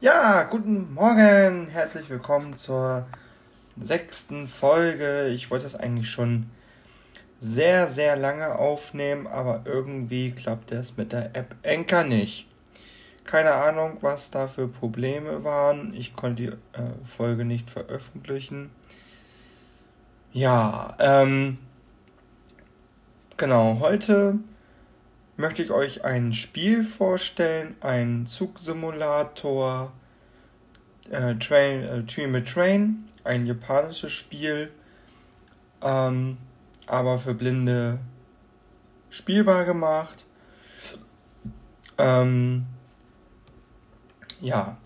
Ja, guten Morgen, herzlich willkommen zur sechsten Folge. Ich wollte das eigentlich schon sehr, sehr lange aufnehmen, aber irgendwie klappt das mit der App Anchor nicht. Keine Ahnung, was da für Probleme waren. Ich konnte die äh, Folge nicht veröffentlichen. Ja, ähm, genau, heute möchte ich euch ein Spiel vorstellen, ein Zugsimulator, äh, Train, äh, Dream Train, ein japanisches Spiel, ähm, aber für Blinde spielbar gemacht. Ähm, ja,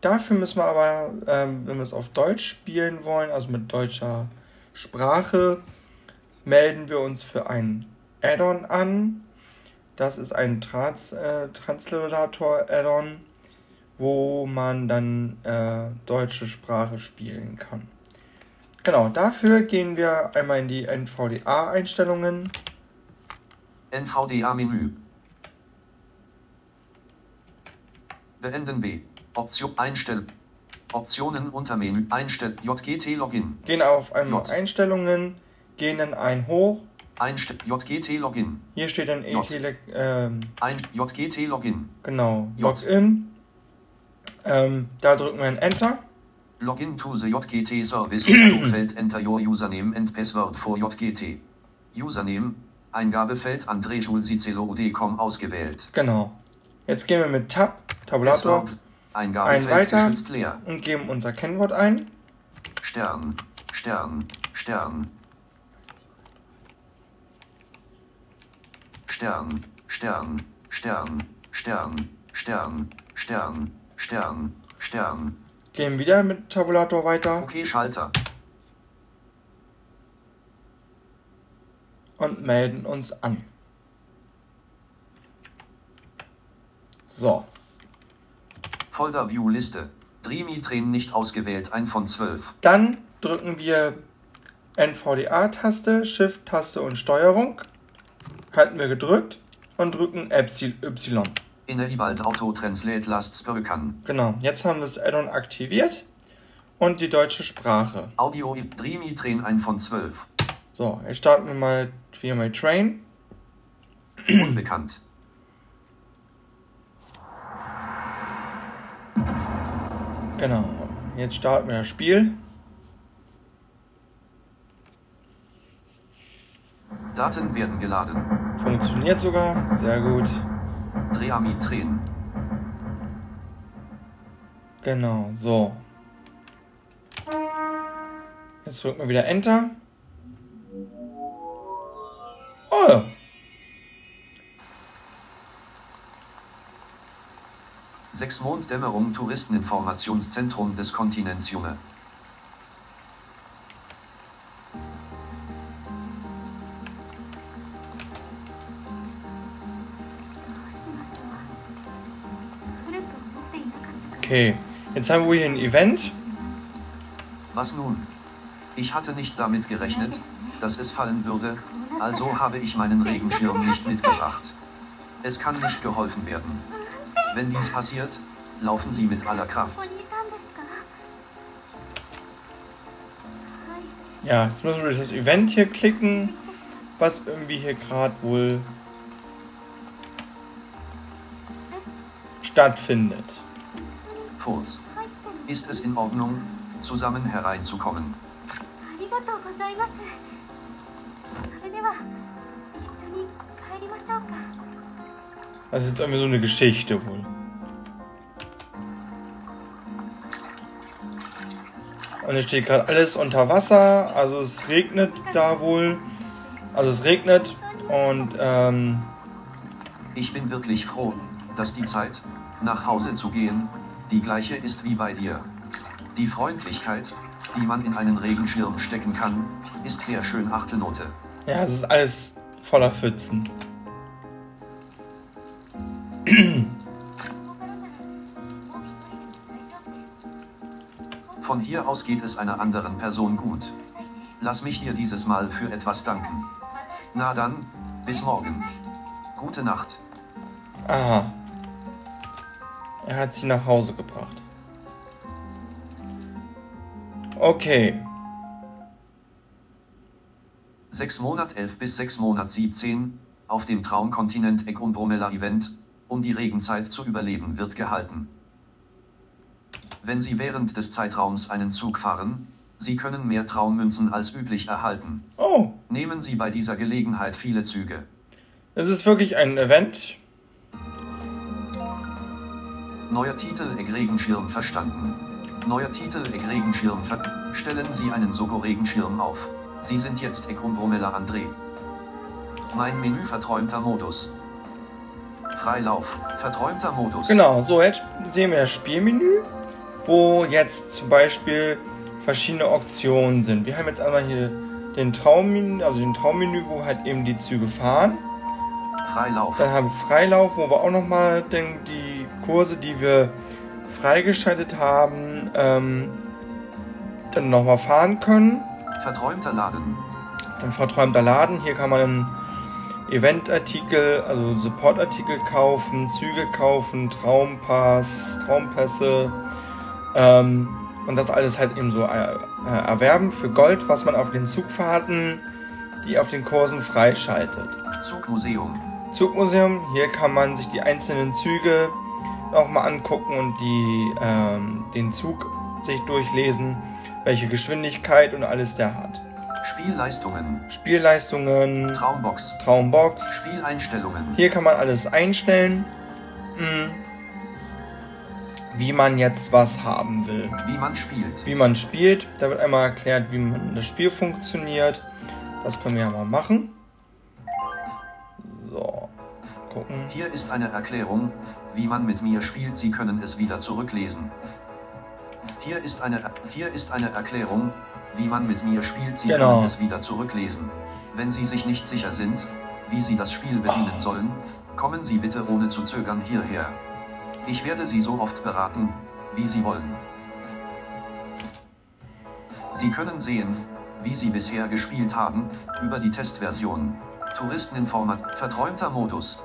dafür müssen wir aber, ähm, wenn wir es auf Deutsch spielen wollen, also mit deutscher Sprache, melden wir uns für ein Add-on an. Das ist ein Trans äh, Translator-Add-on, wo man dann äh, deutsche Sprache spielen kann. Genau, dafür gehen wir einmal in die NVDA-Einstellungen. NVDA-Menü. Beenden B. Option Einstellen. Optionen unter Menü Einstell JGT Login. Gehen auf einmal J. Einstellungen, gehen dann ein hoch. Einstell JGT Login. Hier steht dann J. ETL, ähm, Ein JGT Login. genau. Login. Ähm, da drücken wir ein Enter. Login to the JGT Service. Dialogfeld Enter your username and password for JGT. Username. Eingabefeld André Schulzicelo.com ausgewählt. Genau. Jetzt gehen wir mit Tab, Tabulator. Eingabefeld Ein weiter. und geben unser Kennwort ein. Stern, Stern, Stern. Stern, Stern, Stern, Stern, Stern, Stern, Stern, Stern. Gehen wieder mit Tabulator weiter Okay, Schalter. und melden uns an. So, Folder View Liste. Dreamy Train nicht ausgewählt, ein von zwölf. dann drücken wir NVDA-Taste, Shift-Taste und Steuerung. Halten wir gedrückt und drücken Y. Enabled Auto Translate Last Spoken. Genau, jetzt haben wir das Add-on aktiviert und die deutsche Sprache. Audio Dreamy Train ein von zwölf. So, jetzt starten wir mal Clear My Train. Unbekannt. Genau, jetzt starten wir das Spiel. Daten werden geladen. Funktioniert sogar, sehr gut. Dreamy Train. Genau, so. Jetzt drücken wir wieder Enter. Oh, Sechs Monddämmerung Touristeninformationszentrum des Kontinents Junge. Okay, jetzt haben wir hier ein Event. Was nun? Ich hatte nicht damit gerechnet, dass es fallen würde, also habe ich meinen Regenschirm nicht mitgebracht. Es kann nicht geholfen werden. Wenn dies passiert, laufen Sie mit aller Kraft. Ja, jetzt müssen wir durch das Event hier klicken, was irgendwie hier gerade wohl stattfindet. Fuß. Ist es in Ordnung, zusammen hereinzukommen? Das ist jetzt irgendwie so eine Geschichte wohl. Und es steht gerade alles unter Wasser, also es regnet da wohl. Also es regnet und ähm. Ich bin wirklich froh, dass die Zeit, nach Hause zu gehen, die gleiche ist wie bei dir. Die Freundlichkeit, die man in einen Regenschirm stecken kann, ist sehr schön Achtelnote. ja, es ist alles voller Pfützen. Von hier aus geht es einer anderen Person gut. Lass mich dir dieses Mal für etwas danken. Na dann, bis morgen. Gute Nacht. Aha. Er hat sie nach Hause gebracht. Okay. 6 Monat 11 bis 6 Monat 17, auf dem Traumkontinent Ekumbromella Event, um die Regenzeit zu überleben, wird gehalten. Wenn Sie während des Zeitraums einen Zug fahren, Sie können mehr Traummünzen als üblich erhalten. Oh, Nehmen Sie bei dieser Gelegenheit viele Züge. es ist wirklich ein Event. Neuer Titel Egg Regenschirm verstanden. Neuer Titel Egg Regenschirm ver Stellen Sie einen Soko Regenschirm auf. Sie sind jetzt Ekumbromella André. Mein Menü verträumter Modus. Freilauf, verträumter Modus. Genau, so jetzt sehen wir das Spielmenü, wo jetzt zum Beispiel verschiedene Optionen sind. Wir haben jetzt einmal hier den Traummenü, also den Traummenü, wo halt eben die Züge fahren. Freilauf, Dann haben wir Freilauf, wo wir auch nochmal die Kurse, die wir freigeschaltet haben, ähm, dann nochmal fahren können. verträumter Laden, Ein verträumter Laden. Hier kann man Eventartikel, also Supportartikel kaufen, Züge kaufen, Traumpass, Traumpässe. Ähm, und das alles halt eben so äh, erwerben für Gold, was man auf den Zugfahrten, die auf den Kursen freischaltet. Zugmuseum, Zugmuseum, hier kann man sich die einzelnen Züge nochmal angucken und die, ähm, den Zug sich durchlesen, welche Geschwindigkeit und alles der hat. Spielleistungen, Spielleistungen, Traumbox, Traumbox. Spieleinstellungen, Hier kann man alles einstellen, mh, wie man jetzt was haben will. wie man spielt, Wie man spielt, da wird einmal erklärt, wie man das Spiel funktioniert. Das können wir ja mal machen. Gucken. Hier ist eine Erklärung, wie man mit mir spielt. Sie können es wieder zurücklesen. Hier ist eine, hier ist eine Erklärung, wie man mit mir spielt. Sie Genau. können es wieder zurücklesen. Wenn Sie sich nicht sicher sind, wie Sie das Spiel bedienen sollen, kommen Sie bitte ohne zu zögern hierher. Ich werde Sie so oft beraten, wie Sie wollen. Sie können sehen, wie Sie bisher gespielt haben, über die Testversion. Touristeninformat, verträumter Modus.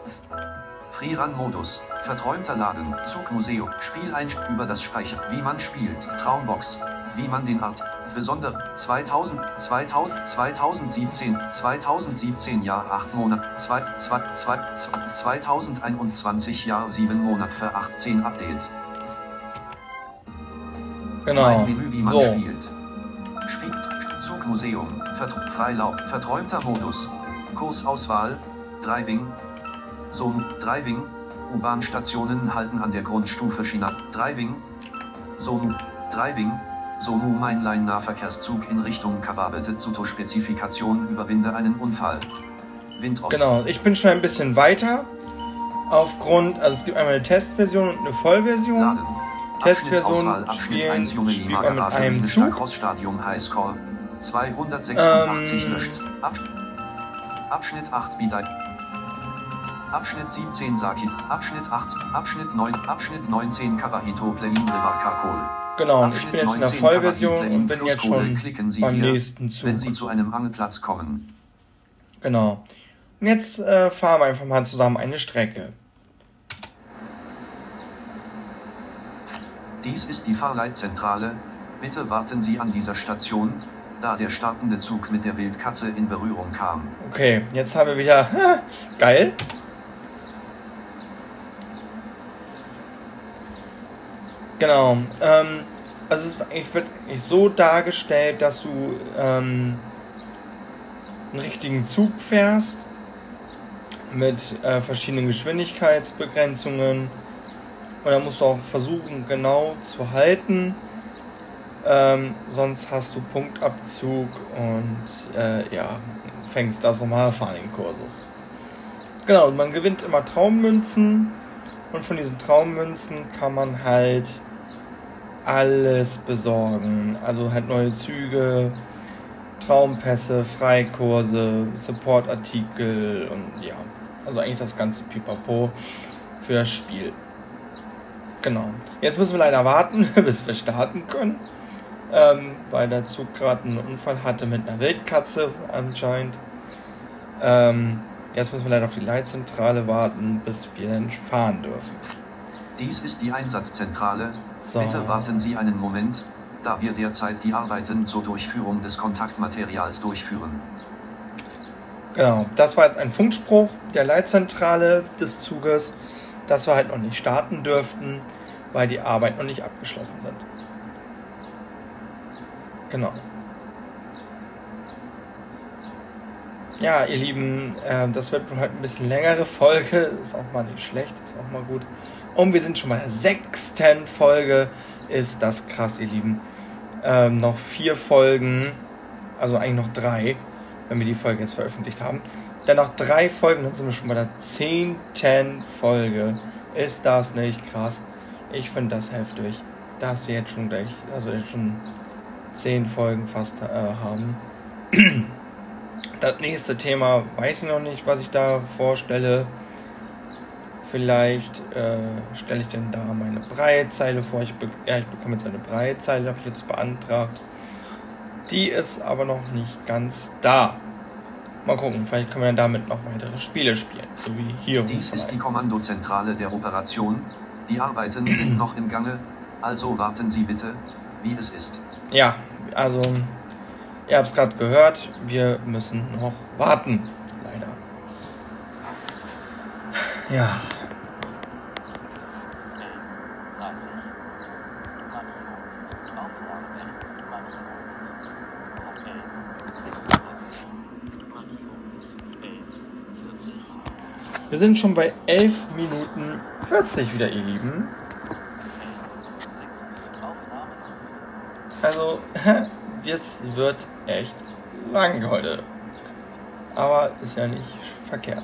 Freerun-Modus, verträumter Laden, Zugmuseum, Spieleinst über das Speicher, wie man spielt, Traumbox, wie man den Art, besonder, 2000, 2000, 2017, 2017 Jahr 8 Monat, 2, 2, 2, 2021 Jahr 7 Monat für 18 Update. Genau. Mein Menü, wie man So, spielt. Spiel, Zugmuseum, Vertr Freilauf, verträumter Modus, Kursauswahl, Driving, Zoom, Driving, U-Bahn-Stationen halten an der Grundstufe China, Driving, Zoom, Driving, Somu Mainline Nahverkehrszug in Richtung Kababete Zuto Spezifikation überwinde einen Unfall. Windost. genau. Ich bin schon ein bisschen weiter. Aufgrund, also es gibt einmal eine Testversion und eine Vollversion. Laden. Testversion spielen- 1 Junge spielt man mit Garage einem Zug. Crossstadium Highscore 286 Ähm. Abschnitt 8 Bidai. Abschnitt 17 Saki. Abschnitt 8. Abschnitt 9. Abschnitt 19 Kawahito Plain River Kakol. Genau, und ich bin jetzt in der Vollversion und bin jetzt schon beim hier, nächsten Zug. wenn Sie zu einem Angelplatz kommen. Genau. Und jetzt äh, fahren wir einfach mal zusammen eine Strecke. Dies ist die Fahrleitzentrale. Bitte warten Sie an dieser Station, da der startende Zug mit der Wildkatze in Berührung kam. Okay, jetzt haben wir wieder. Geil. Genau. Ähm, also es wird eigentlich so dargestellt, dass du ähm, einen richtigen Zug fährst mit äh, verschiedenen Geschwindigkeitsbegrenzungen. Und da musst du auch versuchen, genau zu halten. Ähm, sonst hast du Punktabzug und äh, ja, fängst das normale Fahren in Kursus. Genau, und man gewinnt immer Traummünzen und von diesen Traummünzen kann man halt alles besorgen. Also halt neue Züge, Traumpässe, Freikurse, Supportartikel und ja, also eigentlich das ganze Pipapo für das Spiel. Genau. Jetzt müssen wir leider warten, bis wir starten können. Ähm, weil der Zug gerade einen Unfall hatte mit einer Wildkatze anscheinend. Ähm, jetzt müssen wir leider auf die Leitzentrale warten, bis wir dann fahren dürfen. Dies ist die Einsatzzentrale. So. Bitte warten Sie einen Moment, da wir derzeit die Arbeiten zur Durchführung des Kontaktmaterials durchführen. Genau, das war jetzt ein Funkspruch der Leitzentrale des Zuges, dass wir halt noch nicht starten dürften, weil die Arbeiten noch nicht abgeschlossen sind. Genau. Ja, ihr Lieben, äh, das wird wohl heute ein bisschen längere Folge. Ist auch mal nicht schlecht, ist auch mal gut. Und wir sind schon bei der sechsten Folge. Ist das krass, ihr Lieben. Ähm, noch vier Folgen, also eigentlich noch drei, wenn wir die Folge jetzt veröffentlicht haben. Dann noch drei Folgen, dann sind wir schon bei der zehnten Folge. Ist das nicht krass? Ich finde das heftig, dass wir jetzt schon gleich, also jetzt schon zehn Folgen fast äh, haben. Das nächste Thema weiß ich noch nicht, was ich da vorstelle. Vielleicht äh, stelle ich denn da meine Breitzeile vor. Ich, be ja, ich bekomme jetzt eine Breitzeile, habe ich jetzt beantragt. Die ist aber noch nicht ganz da. Mal gucken, vielleicht können wir damit noch weitere Spiele spielen. So wie hier. Dies ist die Kommandozentrale der Operation. Die Arbeiten sind noch im Gange, also warten Sie bitte, wie es ist. Ja, also ihr habt es gerade gehört, wir müssen noch warten. Leider. Ja. 30. Markierung Aufnahme. Markierung Zug. 11. 36. Markierung Zug 11. 40. Wir sind schon bei 11 Minuten 40 wieder, ihr Lieben. 6. Aufnahme. Also, es wird echt lang heute. Aber ist ja nicht verkehrt.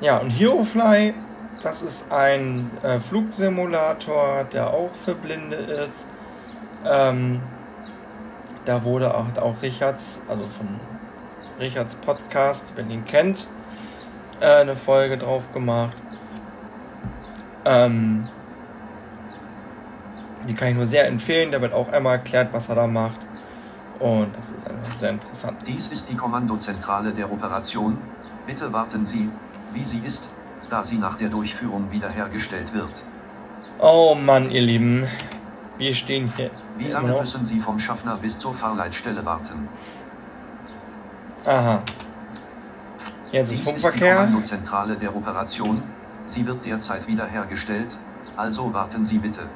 Ja, und HeroFly, das ist ein äh, Flugsimulator, der auch für Blinde ist. Ähm, da wurde auch, auch Richards, also von Richards Podcast, wenn ihr ihn kennt, äh, eine Folge drauf gemacht. Ähm, die kann ich nur sehr empfehlen. Da wird auch einmal erklärt, was er da macht. Und das ist einfach sehr interessant. Dies ist die Kommandozentrale der Operation. Bitte warten Sie, wie sie ist, da sie nach der Durchführung wiederhergestellt wird. Oh Mann, ihr Lieben. Wir stehen hier. Wie lange noch. müssen Sie vom Schaffner bis zur Fahrleitstelle warten? Aha. Jetzt ist Dies ist die Funkverkehr. Kommandozentrale der Operation. Sie wird derzeit wiederhergestellt, also warten Sie bitte.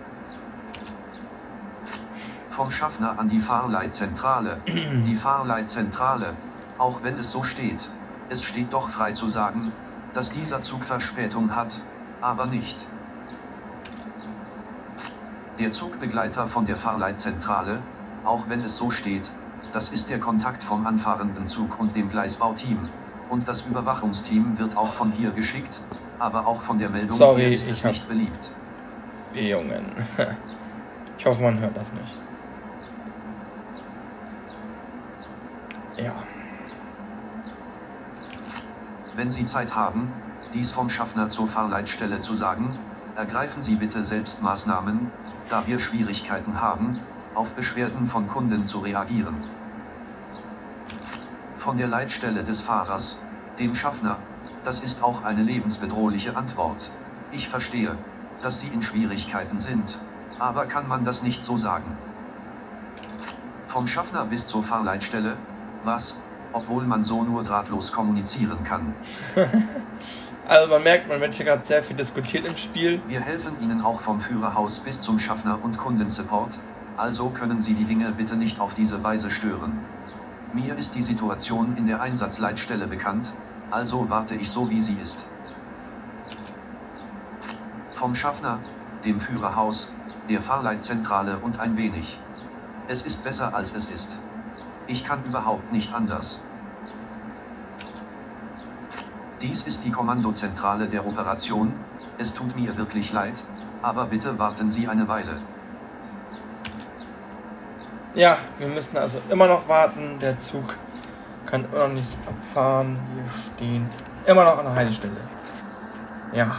Vom Schaffner an die Fahrleitzentrale. Die Fahrleitzentrale, auch wenn es so steht, es steht doch frei zu sagen, dass dieser Zug Verspätung hat, aber nicht. Der Zugbegleiter von der Fahrleitzentrale, auch wenn es so steht, das ist der Kontakt vom anfahrenden Zug und dem Gleisbauteam. Und das Überwachungsteam wird auch von hier geschickt, aber auch von der Meldung Sorry, ist es nicht beliebt. Jungen. Ich hoffe, man hört das nicht. Ja. Wenn Sie Zeit haben, dies vom Schaffner zur Fahrleitstelle zu sagen, ergreifen Sie bitte selbst Maßnahmen, da wir Schwierigkeiten haben, auf Beschwerden von Kunden zu reagieren. Von der Leitstelle des Fahrers, dem Schaffner, das ist auch eine lebensbedrohliche Antwort. Ich verstehe, dass Sie in Schwierigkeiten sind, aber kann man das nicht so sagen? Vom Schaffner bis zur Fahrleitstelle, was, obwohl man so nur drahtlos kommunizieren kann. Also man merkt, man wird hier gerade sehr viel diskutiert im Spiel. Wir helfen Ihnen auch vom Führerhaus bis zum Schaffner und Kundensupport, also können Sie die Dinge bitte nicht auf diese Weise stören. Mir ist die Situation in der Einsatzleitstelle bekannt, also warte ich so wie sie ist. Vom Schaffner, dem Führerhaus, der Fahrleitzentrale und ein wenig. Es ist besser als es ist. Ich kann überhaupt nicht anders. Dies ist die Kommandozentrale der Operation. Es tut mir wirklich leid, aber bitte warten Sie eine Weile. Ja, wir müssen also immer noch warten. Der Zug kann immer noch nicht abfahren. Wir stehen immer noch an der Haltestelle. Ja.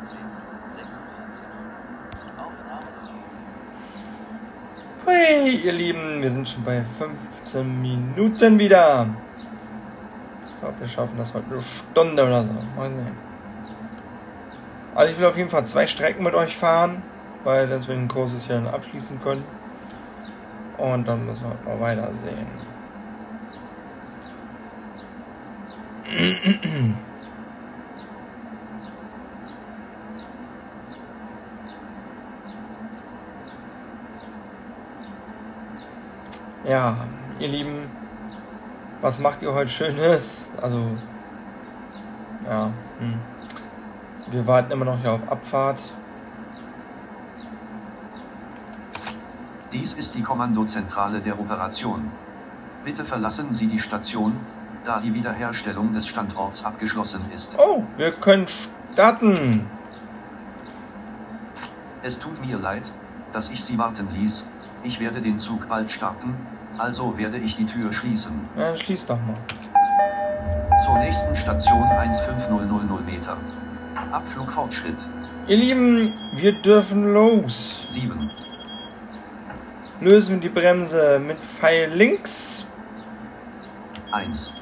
14. 46. Aufnahme. Hui, ihr Lieben, wir sind schon bei 15 Minuten wieder. Ich glaube, wir schaffen das heute eine Stunde oder so. Mal sehen. Also ich will auf jeden Fall zwei Strecken mit euch fahren, weil dass wir den Kurs hier dann abschließen können. Und dann müssen wir halt mal weitersehen. Ja, ihr Lieben, was macht ihr heute Schönes? Also, ja, hm. wir warten immer noch hier auf Abfahrt. Dies ist die Kommandozentrale der Operation. Bitte verlassen Sie die Station, da die Wiederherstellung des Standorts abgeschlossen ist. Oh, wir können starten. Es tut mir leid, dass ich Sie warten ließ. Ich werde den Zug bald starten, also werde ich die Tür schließen. Ja, schließ doch mal. Zur nächsten Station 15000 Meter. Abflugfortschritt Ihr Lieben, wir dürfen los. 7. Lösen wir die Bremse mit Pfeil links. 1.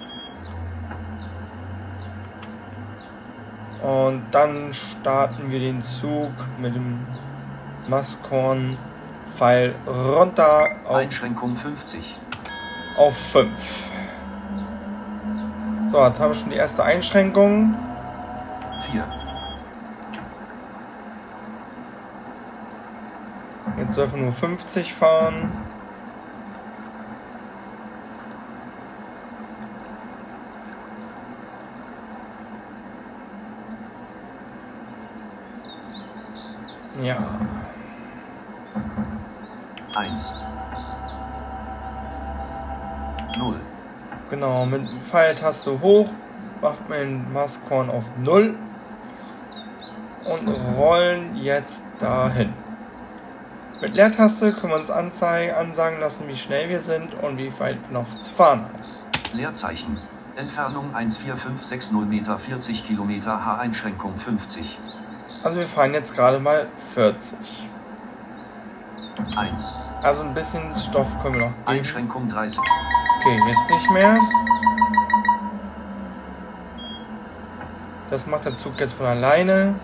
Und dann starten wir den Zug mit dem Maskorn Pfeil runter auf, Einschränkung 50. auf 5. So, jetzt haben wir schon die erste Einschränkung. 4. Jetzt dürfen wir nur 50 fahren. Ja, 1. 0. genau. Mit Pfeiltaste hoch macht man den Maskorn auf 0 und rollen jetzt dahin. Mit Leertaste können wir uns anzeigen, ansagen lassen, wie schnell wir sind und wie weit noch zu fahren haben. Leerzeichen. Entfernung 14560 Meter 40 Kilometer H-Einschränkung 50. Also wir fahren jetzt gerade mal 40. 1. Also ein bisschen Stoff können wir noch geben. Einschränkung 30. Okay, jetzt nicht mehr. Das macht der Zug jetzt von alleine.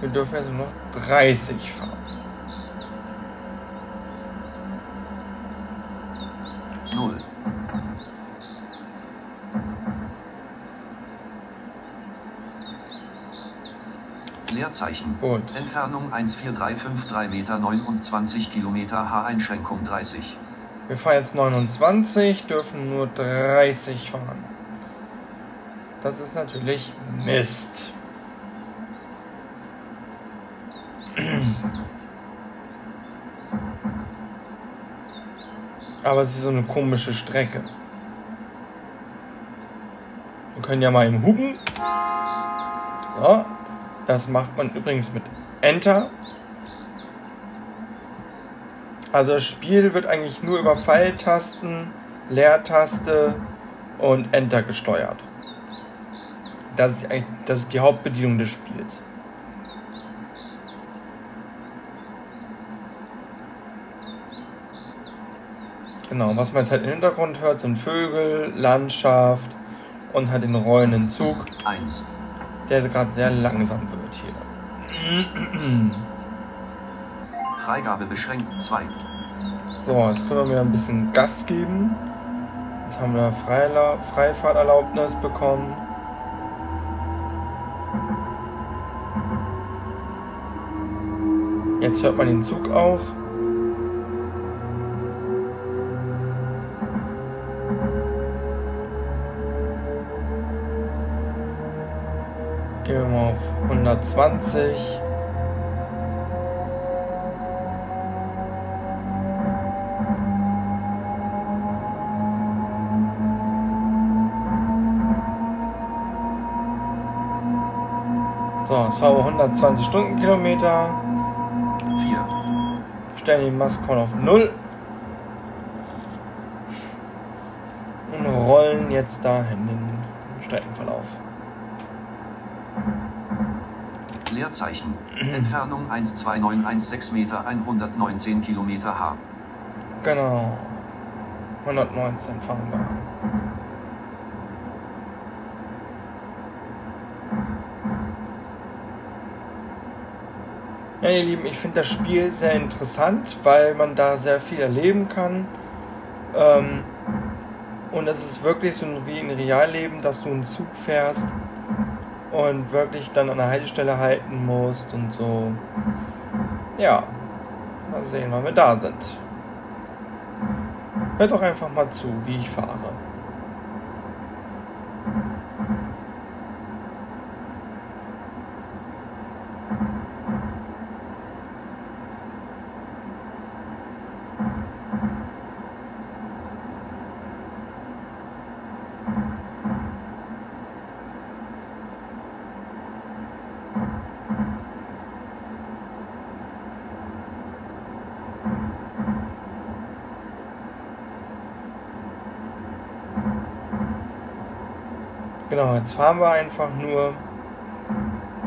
Wir dürfen jetzt nur noch 30 fahren. Null. Leerzeichen. Gut. Entfernung 14353 Meter 29 Kilometer H-Einschränkung 30. Wir fahren jetzt 29, dürfen nur 30 fahren. Das ist natürlich Mist. Aber es ist so eine komische Strecke. Wir können ja mal im Hupen. So. Das macht man übrigens mit Enter. Also das Spiel wird eigentlich nur über Pfeiltasten, Leertaste und Enter gesteuert. Das ist, das ist die Hauptbedienung des Spiels. Genau, was man jetzt halt im Hintergrund hört, sind Vögel, Landschaft und halt den rollenden Zug, 1. der gerade sehr langsam wird hier. Freigabe beschränkt 2. So, jetzt können wir wieder ein bisschen Gas geben. Jetzt haben wir Freila Freifahrterlaubnis bekommen. Jetzt hört man den Zug auch. 120. So, es fahren wir 120 Stundenkilometer. 4. Stellen den Maskorn auf 0. Und rollen jetzt dahin den Streckenverlauf. Leerzeichen. Entfernung 12916 Meter 119 Kilometer H. Genau. 119 fahren wir. Ja, ihr Lieben, ich finde das Spiel sehr interessant, weil man da sehr viel erleben kann. Ähm, und es ist wirklich so wie im Realleben, dass du einen Zug fährst und wirklich dann an der Haltestelle halten musst und so. Ja, mal sehen, wann wir da sind. Hört doch einfach mal zu, wie ich fahre. Genau, jetzt fahren wir einfach nur.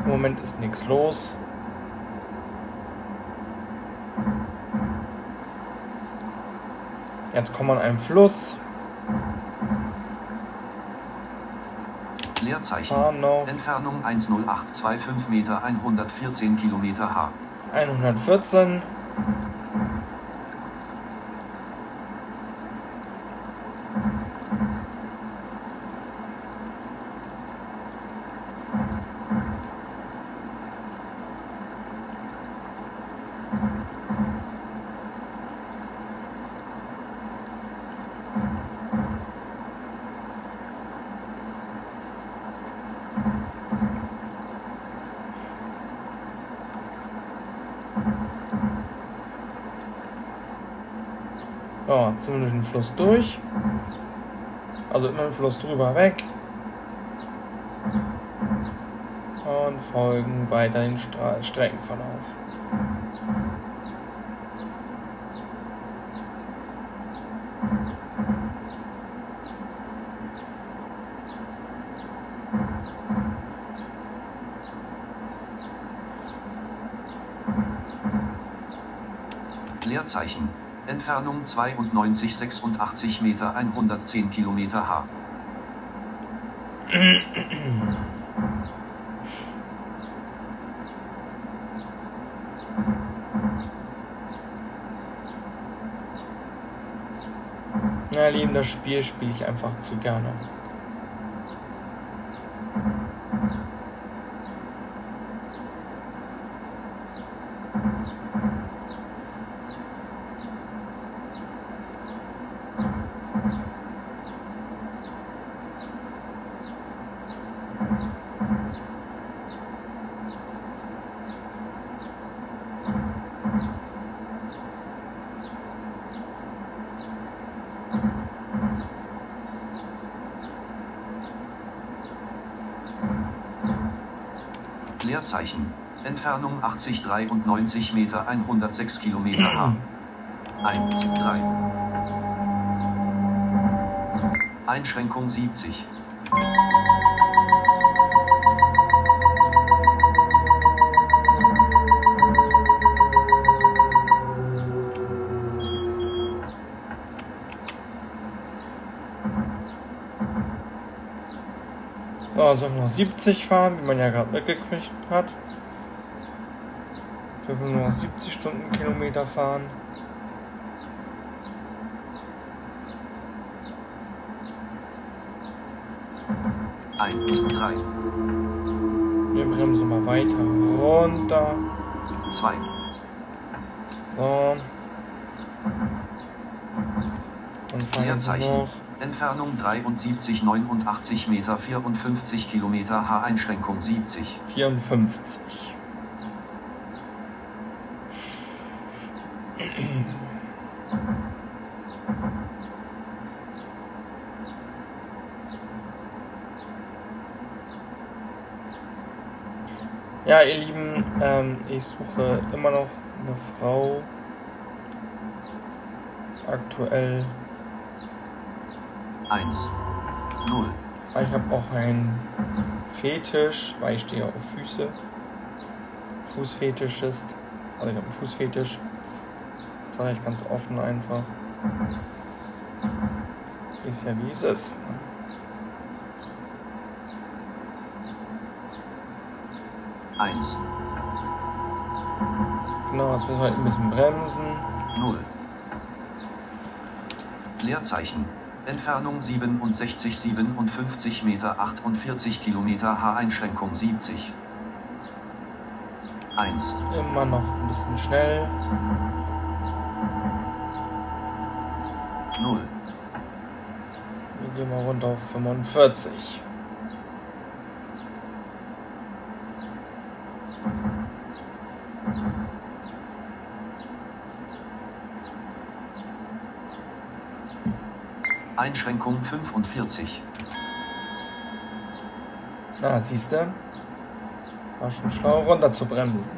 Im Moment ist nichts los. Jetzt kommen wir an einen Fluss. Leerzeichen. Entfernung 10825 Meter 114 Kilometer H. 114. Ja, jetzt wir durch den Fluss durch. Also immer den Fluss drüber weg. Und folgen weiter den Stra Streckenverlauf. Leerzeichen. Entfernung 9286 Meter 110 Kilometer H. Ja, Lieben, das Spiel spiele ich einfach zu gerne. 83 93 Meter 106 Kilometer H. 1, 3. Einschränkung 70. Also noch 70 fahren, wie man ja gerade mitgekriegt hat. Wir nur noch 70 Stundenkilometer fahren. Eins, drei, Wir bremsen mal weiter runter. zwei, So. Und fahren noch. Entfernung 73 89 Meter 54 Kilometer H. Einschränkung 70. 54. Ja, ihr Lieben, ähm, ich suche immer noch eine Frau. Aktuell. 1, 0, Aber Ich habe auch einen Fetisch, weil ich stehe auf Füße. Fußfetisch ist. Also ich habe einen Fußfetisch. Sage ich ganz offen einfach. Ist ja wie es ist. ne? eins, Genau, jetzt müssen wir halt ein bisschen bremsen. 0. Leerzeichen. Entfernung 67, 57 Meter, 48 Kilometer, H-Einschränkung 70. 1. Immer noch ein bisschen schnell. Runter auf 45. Einschränkung 45. Na, siehst du? War schon schlau, runter zu bremsen.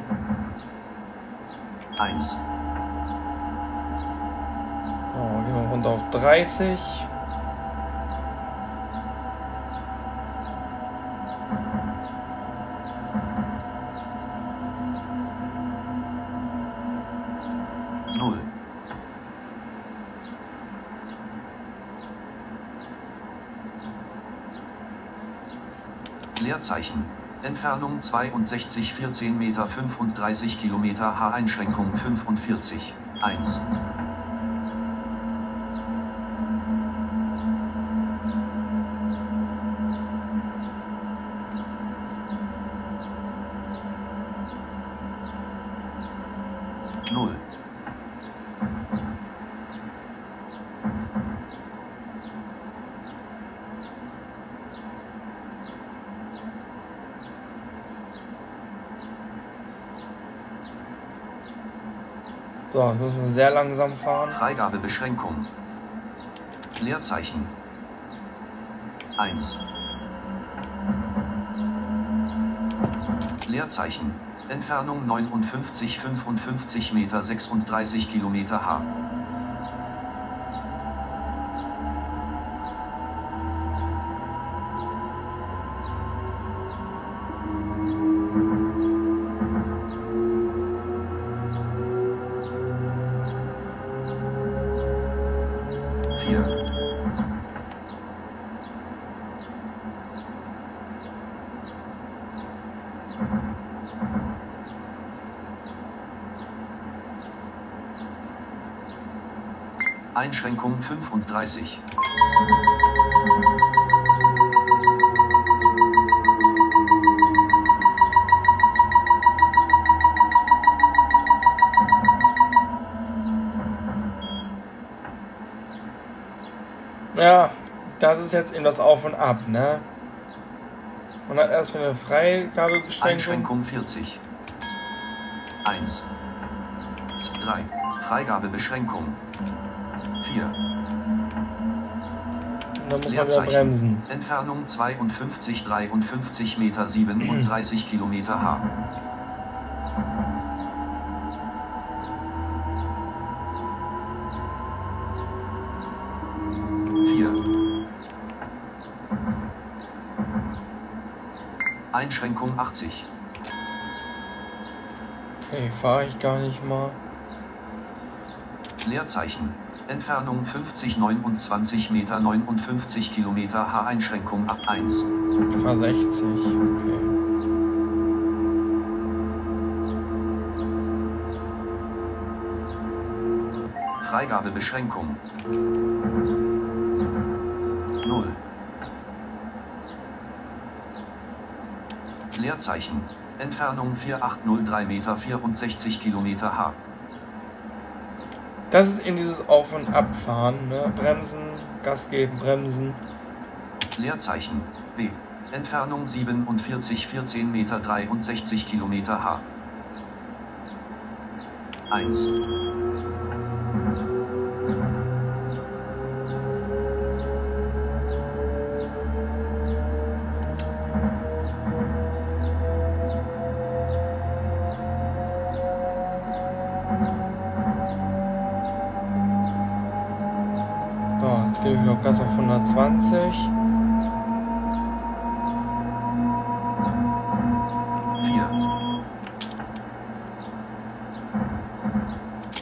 1. So, gehen wir runter auf 30. Entfernung 62 14 Meter 35 Kilometer H-Einschränkung 45. 1. Null. Jetzt müssen wir sehr langsam fahren. Freigabebeschränkung. Leerzeichen. 1. Leerzeichen. Entfernung 59 55 Meter 36 Kilometer H. Einschränkung 35. Ja, das ist jetzt eben das Auf und Ab, ne? Man hat erst für eine Freigabebeschränkung. Einschränkung 40. 1. 3. Freigabebeschränkung. 4. Und dann muss man wieder Leerzeichen. bremsen. Entfernung 52 53 Meter 37 Kilometer H. Vier. Einschränkung 80. Okay, fahre ich gar nicht mal. Leerzeichen. Entfernung 50 29 Meter 59 Kilometer H. Einschränkung ab 1. Ich fahre 60. Okay. Freigabebeschränkung. 0. Leerzeichen. Entfernung 4803 Meter 64 Kilometer H. Das ist in dieses Auf- und Abfahren, ne? Bremsen, Gas geben, bremsen. Leerzeichen. B. Entfernung 47 14 Meter 63 Kilometer H. 1. Gas auf 120.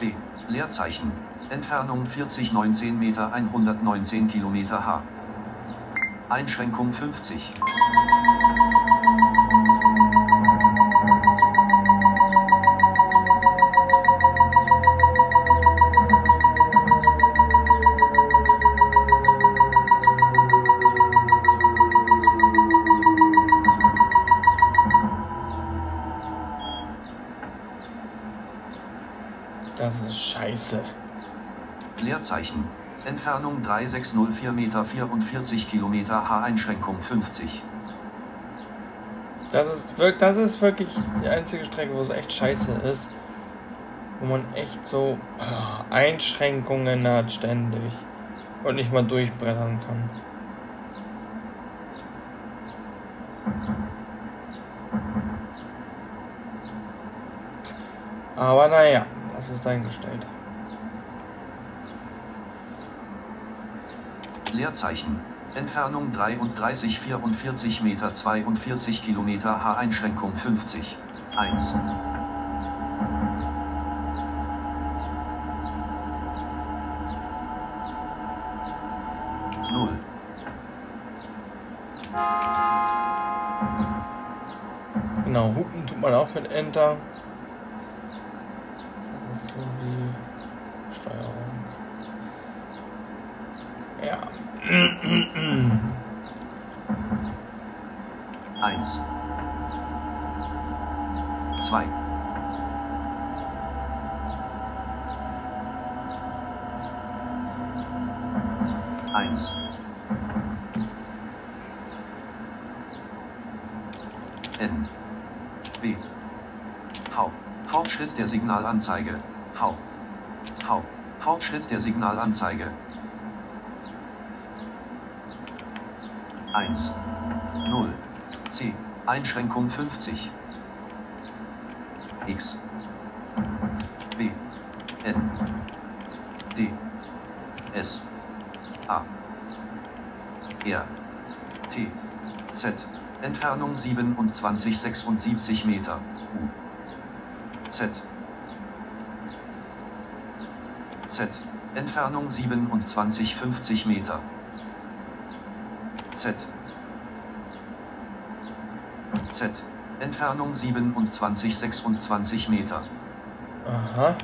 4. B. Leerzeichen. Entfernung 40 19 Meter 119 Kilometer H. Einschränkung 50. Entfernung 3604 Meter 44 Kilometer H-Einschränkung 50. Das ist, wirk- das ist wirklich die einzige Strecke, wo es echt scheiße ist. Wo man echt so Einschränkungen hat ständig. Und nicht mal durchbrettern kann. Aber naja, das ist eingestellt. Leerzeichen. Entfernung 33 44 Meter 42 Kilometer H-Einschränkung 50. 1. Null. Genau, hupen tut man auch mit Enter. Signalanzeige. V. V. Fortschritt der Signalanzeige. 1. 0. C. Einschränkung 50. X. B. N. D. S. A. R. T. Z. Entfernung 27 76 Meter. U. Z. Z. Entfernung 27 50 Meter. Z. Z. Entfernung 27 26 Meter. Aha.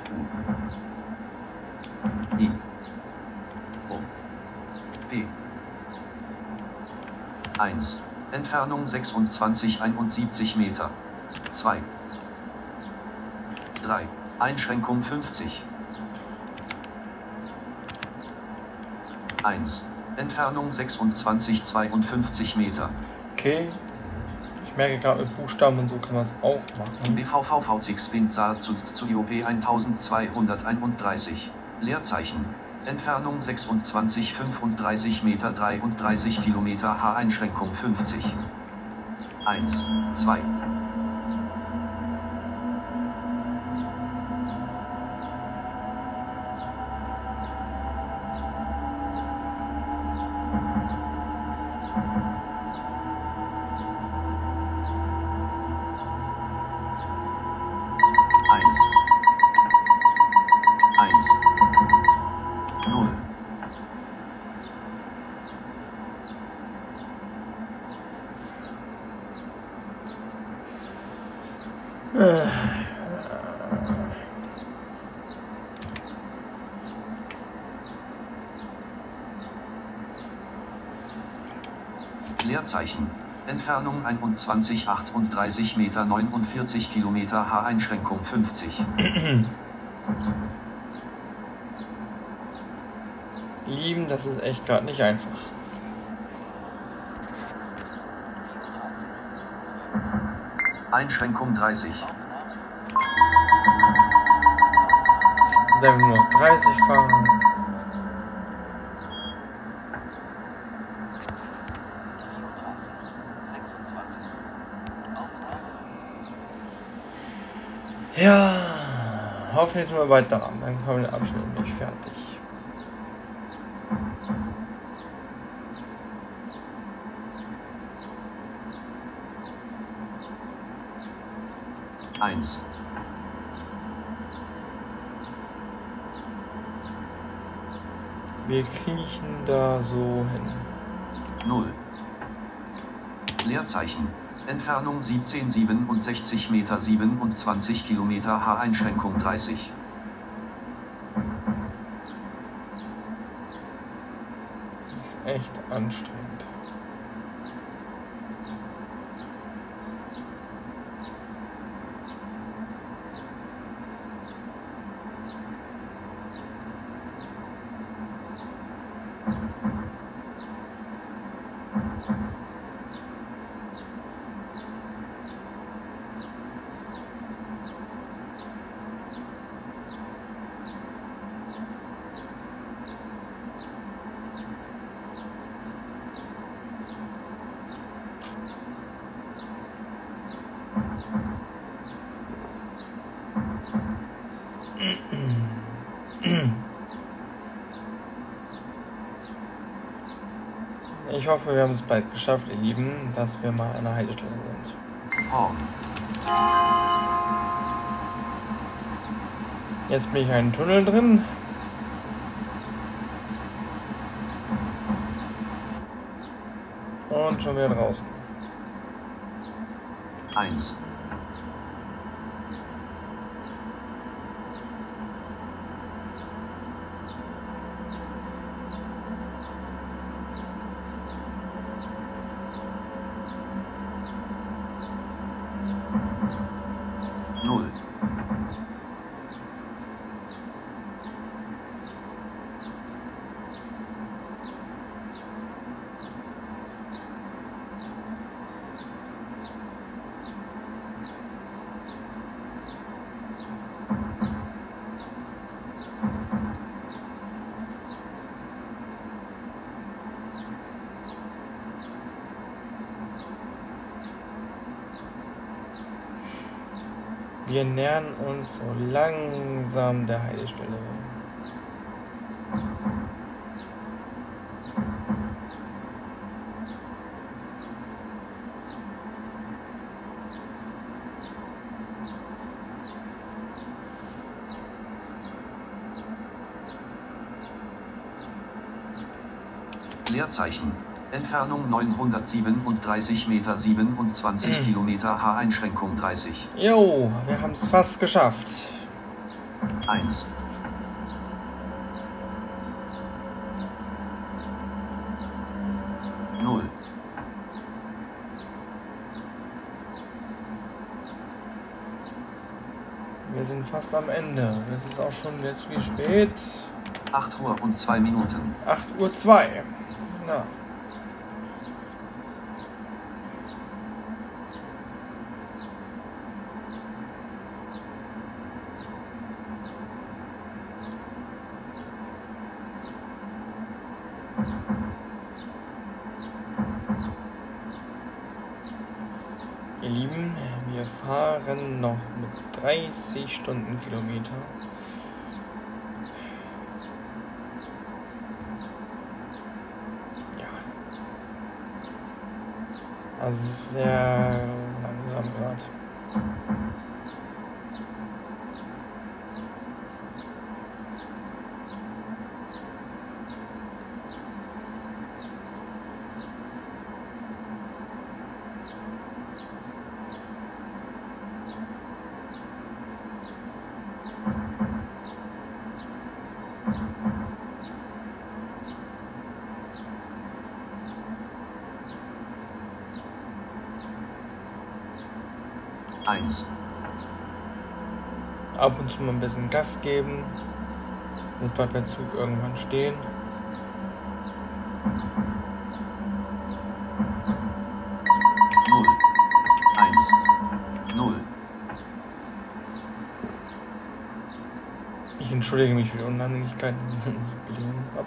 I. O. P. 1. Entfernung 26 71 Meter. 2. 3. Einschränkung 50. 1. Entfernung 26 52 Meter. Okay. Ich merke gerade mit Buchstaben und so kann man es auch machen. BVVV6 Spinza zu, zu IOP 1231. Leerzeichen. Entfernung 26 35 Meter 33 Kilometer H-Einschränkung 50. 1, 2. Leerzeichen. Entfernung 21 38 Meter 49 Kilometer H-Einschränkung 50. Lieben, das ist echt gerade nicht einfach. 34, 12, Einschränkung 30. Aufnahme, Dann nur noch 30 fahren. 34, 26, Aufnahme, Ja, hoffentlich sind wir dran. Dann haben wir den Abschnitt nicht fertig. Eins. Wir kriechen da so hin. 0. Leerzeichen. Entfernung 17 67 Meter 27 Kilometer H-Einschränkung 30. Das ist echt anstrengend. Ich hoffe, wir haben es bald geschafft, ihr Lieben, dass wir mal an der Haltestelle sind. Horn. Jetzt bin ich in einem Tunnel drin. Und schon wieder draußen. 1. Null. Wir nähern uns so langsam der Haltestelle. Leerzeichen. Entfernung 937 Meter 27 Kilometer H-Einschränkung 30. Jo, wir haben es fast geschafft. 1. Null. Wir sind fast am Ende. Es ist auch schon jetzt wie spät? 8 Uhr und 2 Minuten. 8 Uhr 2. Na. Ihr Lieben, wir fahren noch mit 30 Stundenkilometer. Ja. Also sehr langsam gerade. Eins. Zu mal ein bisschen Gas geben. Muss bleibt der Zug irgendwann stehen. Ich entschuldige mich für die Unannehmlichkeiten, die ich bekommen habe.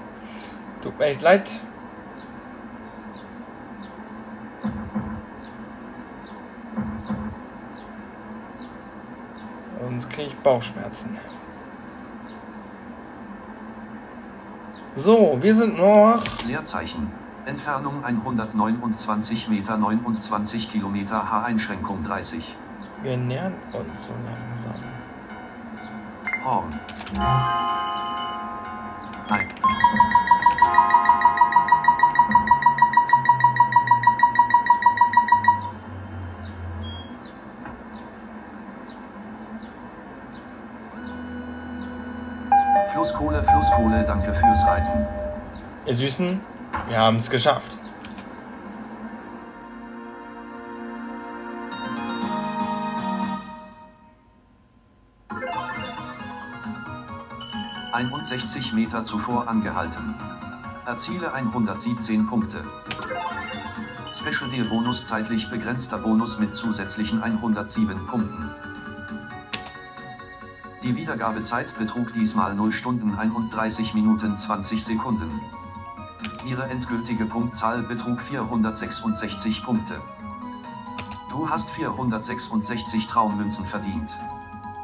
Tut mir echt leid. Sonst kriege ich Bauchschmerzen. So, wir sind noch. Leerzeichen. Entfernung 129 Meter 29 Kilometer H-Einschränkung 30. Wir nähern uns so langsam. Horn. Ein. Flusskohle, danke fürs Reiten. Ihr Süßen, wir haben es geschafft. Einundsechzig Meter zuvor angehalten. Erziele 117 Punkte. Special Deal Bonus zeitlich begrenzter Bonus mit zusätzlichen 107 Punkten. Die Wiedergabezeit betrug diesmal 0 Stunden 31 Minuten 20 Sekunden. Ihre endgültige Punktzahl betrug 466 Punkte. Du hast 466 Traummünzen verdient.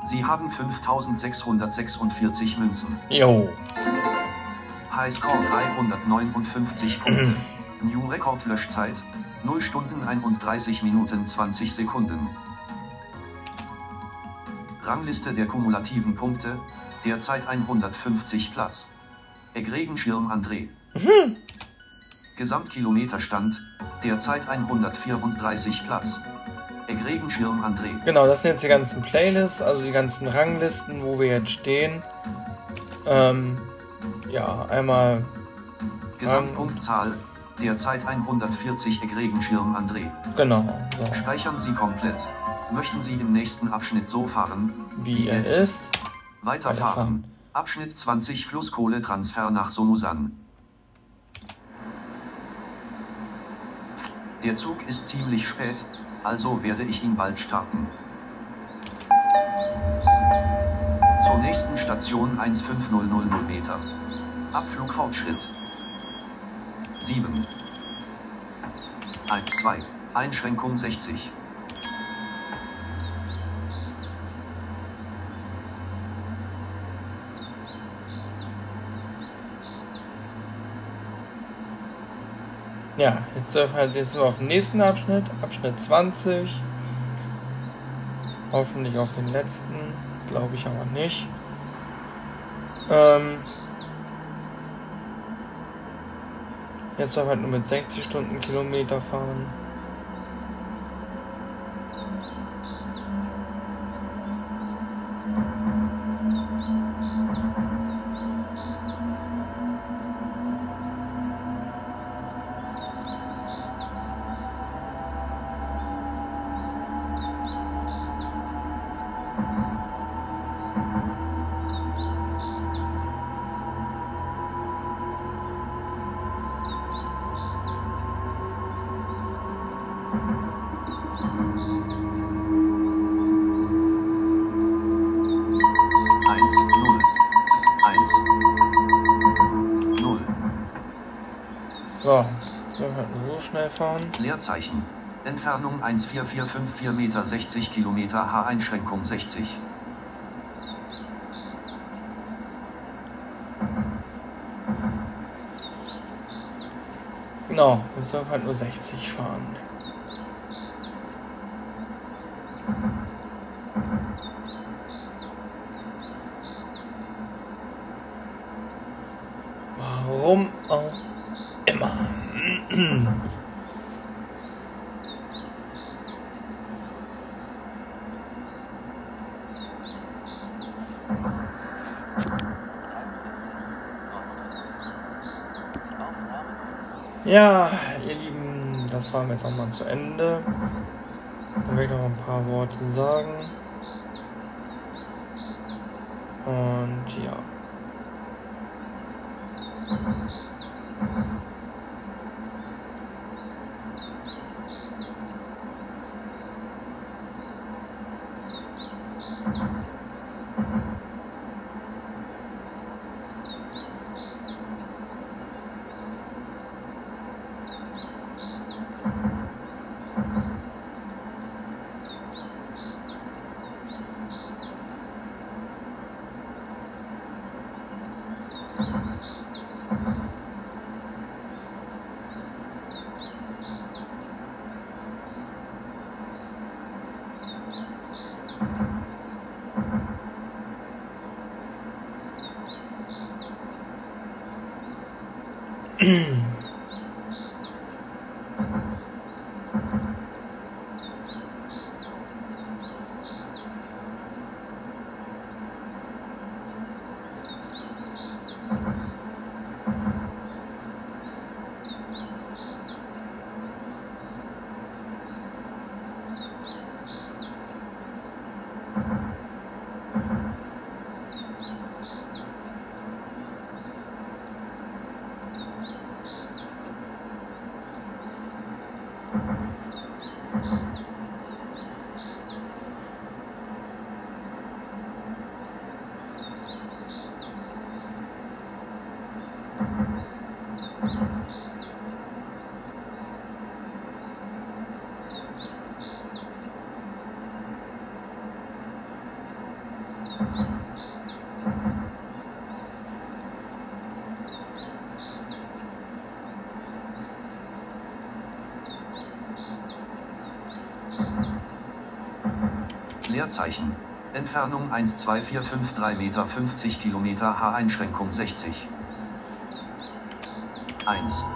Sie haben 5646 Münzen. Jo. Highscore 359 Punkte. New Record Löschzeit 0 Stunden 31 Minuten 20 Sekunden. Rangliste der kumulativen Punkte, derzeit 150 Platz. Eggregenschirm André. Gesamtkilometerstand, derzeit 134 Platz. Eggregenschirm André. Genau, das sind jetzt die ganzen Playlists, also die ganzen Ranglisten, wo wir jetzt stehen. Ähm, ja, einmal. Gesamtpunktzahl, derzeit 140 Eggregenschirm André. Genau. So. Speichern Sie komplett. Möchten Sie im nächsten Abschnitt so fahren, Wie er ist. Weiterfahren. Abschnitt 20 Flusskohletransfer nach Somusan. Der Zug ist ziemlich spät, also werde ich ihn bald starten. Zur nächsten Station 15000 Meter. Abflugfortschritt. 7. 1, 2. Einschränkung 60. Ja, jetzt dürfen wir jetzt nur auf den nächsten Abschnitt, Abschnitt 20. Hoffentlich auf den letzten, glaube ich aber nicht. Ähm, jetzt dürfen wir halt nur mit 60 Stundenkilometer fahren. So, wir halt nur so schnell fahren. Leerzeichen. Entfernung 14454 Meter 60 Kilometer H-Einschränkung 60. Genau, dürfen wir halt nur 60 fahren. Warum auch immer. Aufnahme. Ja, ihr Jetzt nochmal zu Ende. Dann werde ich noch ein paar Worte sagen. Und ja. Leerzeichen. Entfernung 12453 Meter 50 Kilometer H-Einschränkung 60. 1.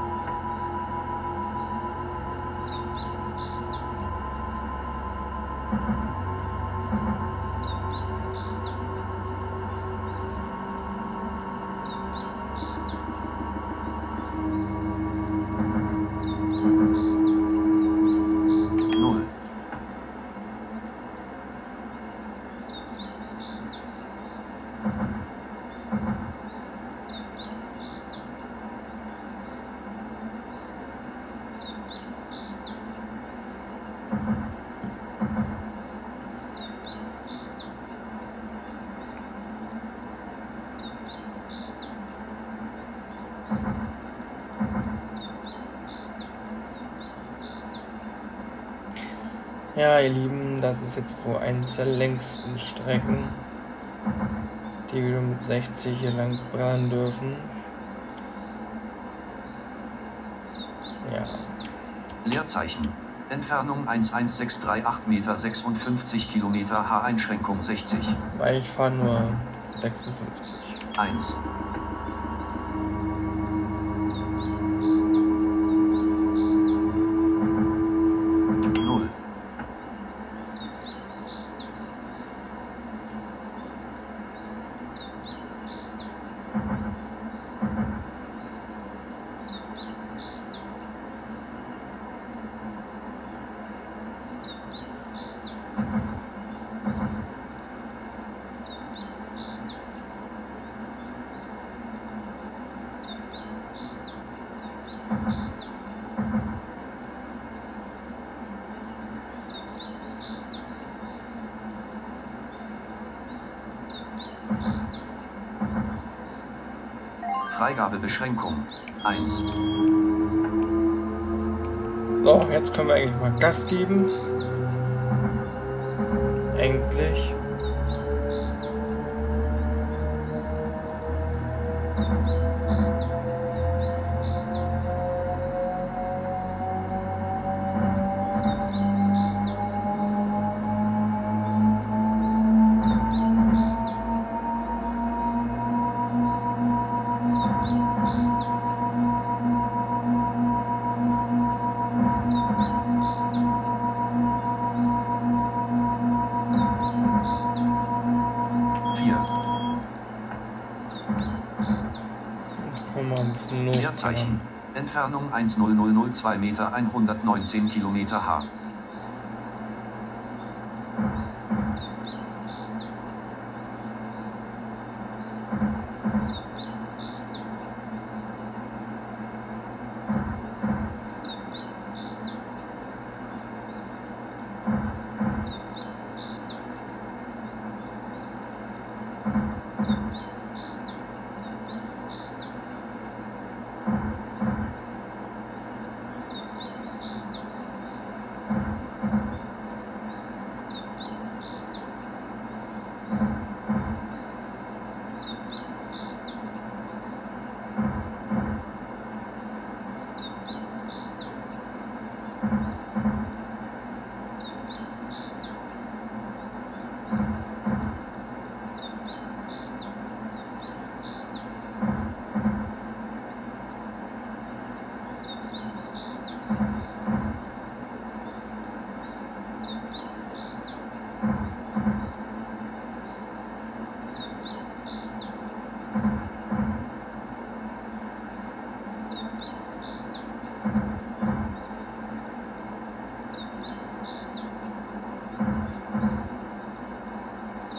Ja, ihr Lieben, das ist jetzt wohl eines der längsten Strecken, die wir mit 60 hier lang fahren dürfen. Ja, Leerzeichen. Entfernung 11638 Meter 56 Kilometer H-Einschränkung 60. weil ich fahre nur 56. 1. Null. Freigabebeschränkung 1. So, jetzt können wir eigentlich mal Gas geben. Endlich. Leerzeichen. Entfernung 10002 Meter 119 Kilometer H.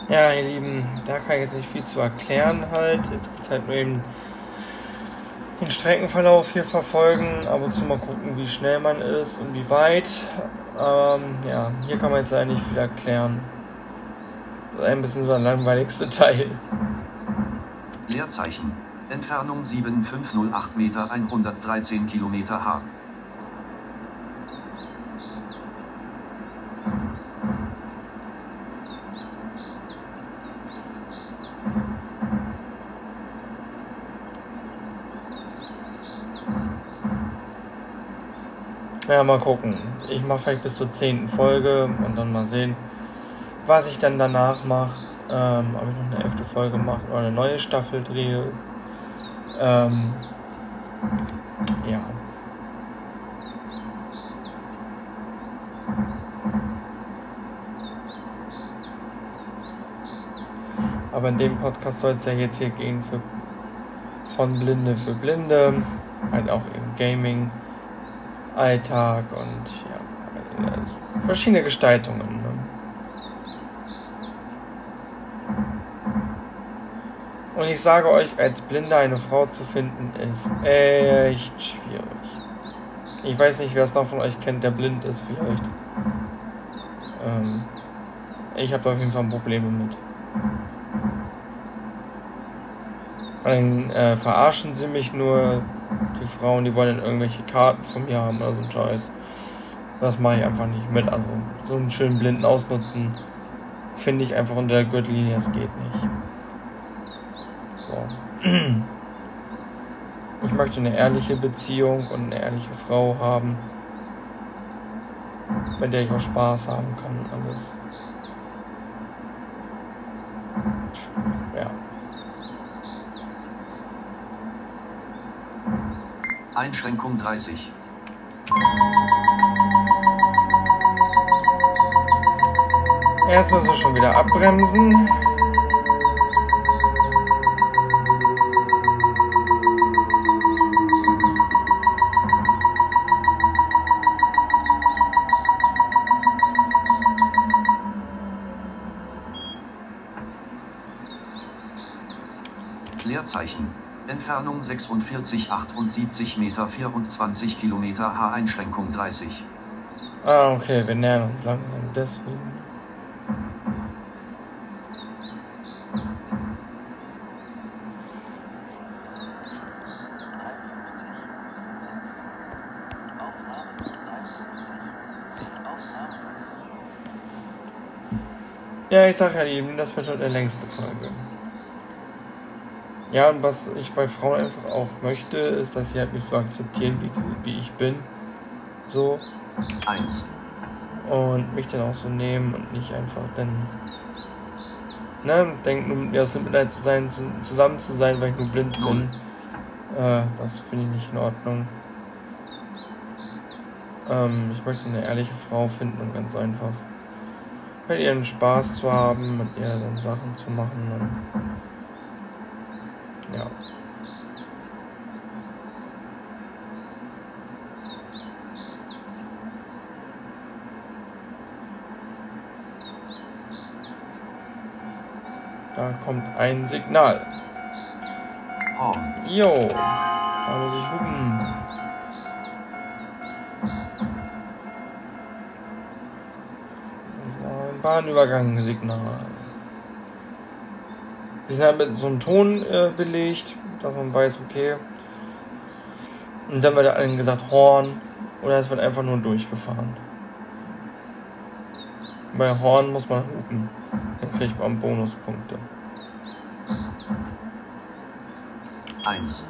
Ja, ihr Lieben, da kann ich jetzt nicht viel zu erklären halt. Jetzt geht's halt nur eben den Streckenverlauf hier verfolgen, ab und zu mal gucken, wie schnell man ist und wie weit. Ähm, ja, hier kann man jetzt leider nicht viel erklären. Das ist ein bisschen so der langweiligste Teil. Leerzeichen. Entfernung 7508 Meter 113 Kilometer H. Ja, mal gucken. Ich mache vielleicht bis zur zehnten Folge und dann mal sehen, was ich dann danach mache. Ähm, ob ich noch eine elfte Folge mache oder eine neue Staffel drehe. Ähm, ja. Aber in dem Podcast soll es ja jetzt hier gehen für von Blinde für Blinde, halt auch im Gaming. Alltag und ja, verschiedene Gestaltungen. Ne? Und ich sage euch, als Blinder eine Frau zu finden, ist echt schwierig. Ich weiß nicht, wer es noch von euch kennt, der blind ist vielleicht. Ähm, ich habe auf jeden Fall Probleme mit. Dann äh, verarschen sie mich nur, die Frauen, die wollen dann irgendwelche Karten von mir haben oder so ein Scheiß. Das mache ich einfach nicht mit. Also so einen schönen Blinden ausnutzen, finde ich einfach unter der Gürtellinie, es geht nicht. So. Ich möchte eine ehrliche Beziehung und eine ehrliche Frau haben, mit der ich auch Spaß haben kann und alles. Ja. Einschränkung 30. Erst müssen wir schon wieder abbremsen. 46, 78 Meter, 24 Kilometer, H-Einschränkung 30. Ah, okay, wir nähern uns langsam. Deswegen. Ja, ich sag ja eben, das wird heute der längste Folge. Ja, und was ich bei Frauen einfach auch möchte, ist, dass sie halt mich so akzeptieren, wie, sie, wie ich bin. So. Eins. Und mich dann auch so nehmen und nicht einfach dann. Ne, denken, nur mit mir aus Mitleid zu sein, zu, zusammen zu sein, weil ich nur blind bin. Äh, das finde ich nicht in Ordnung. Ähm, ich möchte eine ehrliche Frau finden und ganz einfach mit ihren Spaß zu haben, mit ihr dann Sachen zu machen. Und ja. Da kommt ein Signal. Oh. Jo, da muss ich hupen. Bahnübergang-Signal. Die sind halt mit so einem Ton äh, belegt, dass man weiß, okay. Und dann wird allen gesagt Horn oder es wird einfach nur durchgefahren. Bei Horn muss man hupen. Dann kriegt man Bonuspunkte. Eins.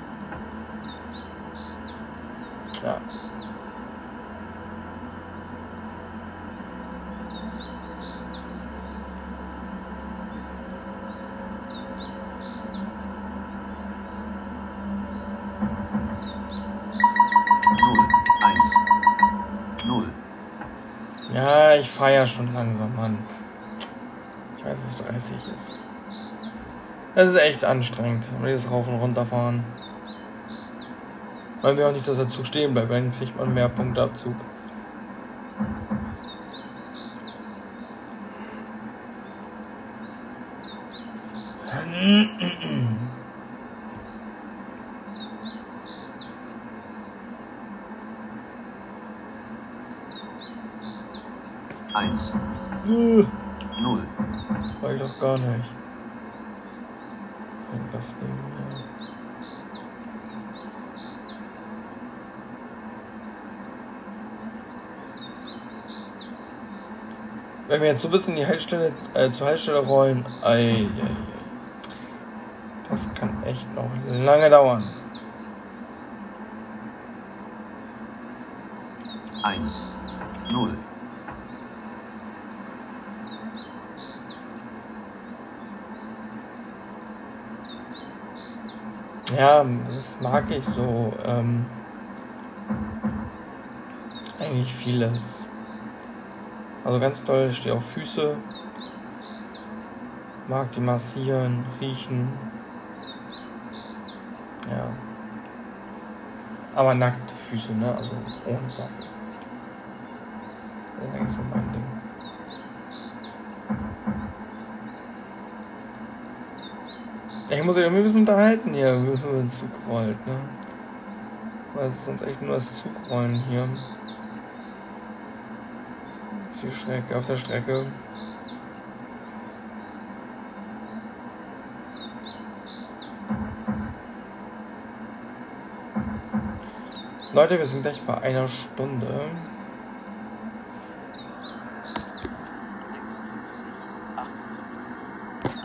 Ja. Null. Eins. Null. Ja, ich feier schon langsam, Mann. Ich weiß, dass es 30 ist. Das ist echt anstrengend, dieses Rauf- und Runterfahren. Weil wir auch nicht, dass der Zug stehen bleibt, dann kriegt man mehr Punkteabzug. Eins. Äh, Null. War ich doch gar nicht. Wenn wir jetzt so ein bisschen die Haltestelle, äh, zur Haltestelle rollen, ei. Das kann echt noch lange dauern. 1, 0. Ja, das mag ich so. Ähm, eigentlich vieles. Also ganz ich stehe auf Füße. Mag die massieren, riechen. Ja. Aber nackte Füße, ne? Also ohne Socken. Das ist eigentlich so mein Ding. Ich muss mich irgendwie ein bisschen unterhalten hier, wir den Zug rollt, ne? Weil es ist sonst echt nur das Zugrollen hier. Die Strecke, auf der Strecke. Leute, wir sind gleich bei einer Stunde. 56, 58.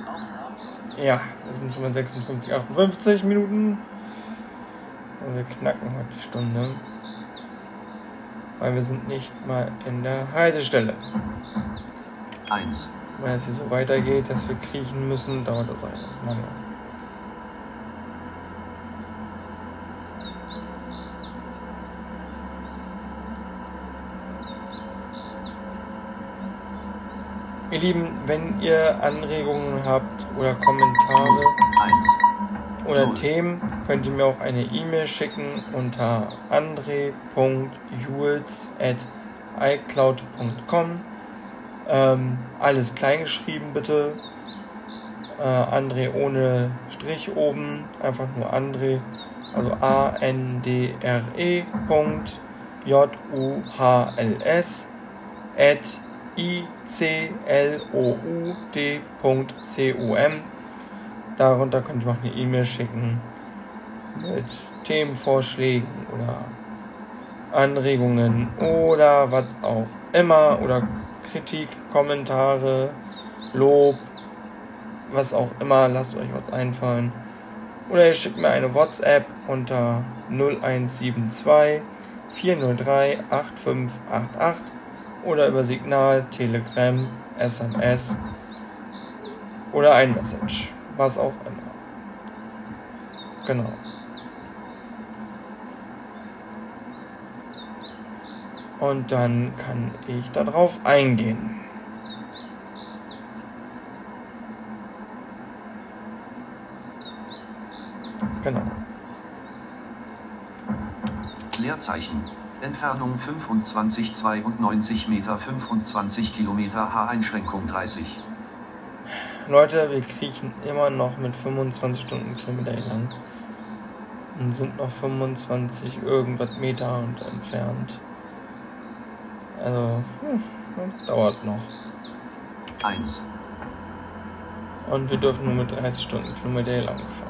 Aufnahme. Ja, wir sind schon bei 56, 58 Minuten. Und wir knacken heute die Stunde. Weil wir sind nicht mal in der Haltestelle. 1, Wenn es hier so weitergeht, dass wir kriechen müssen, dauert das eine lange. Ihr Lieben, wenn ihr Anregungen habt oder Kommentare 1, oder. Themen, könnt ihr mir auch eine E-Mail schicken unter andre.jules.icloud.com. Ähm, alles kleingeschrieben bitte. Äh, André ohne Strich oben, einfach nur André, also A-N-D-R-E Punkt J-U-H-L-S at I-C-L-O-U-D.com. Darunter könnt ihr noch eine E-Mail schicken mit Themenvorschlägen oder Anregungen oder was auch immer oder Kritik, Kommentare, Lob, was auch immer, lasst euch was einfallen. Oder ihr schickt mir eine WhatsApp unter 0172 403 8588 oder über Signal, Telegram, SMS oder ein Message, was auch immer. Genau. Und dann kann ich darauf eingehen. Genau. Leerzeichen. Entfernung 25 92 Meter 25 Kilometer H-Einschränkung 30. Leute, wir kriechen immer noch mit 25 Stundenkilometer lang. Und sind noch 25 irgendwas Meter und entfernt. Also, hm, das dauert noch. 1, Und wir dürfen nur mit 30 Stundenkilometer lang fahren.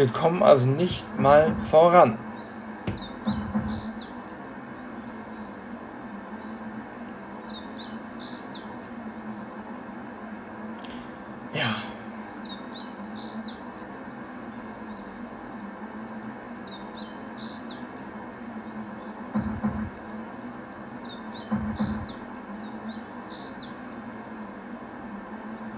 Wir kommen also nicht mal voran.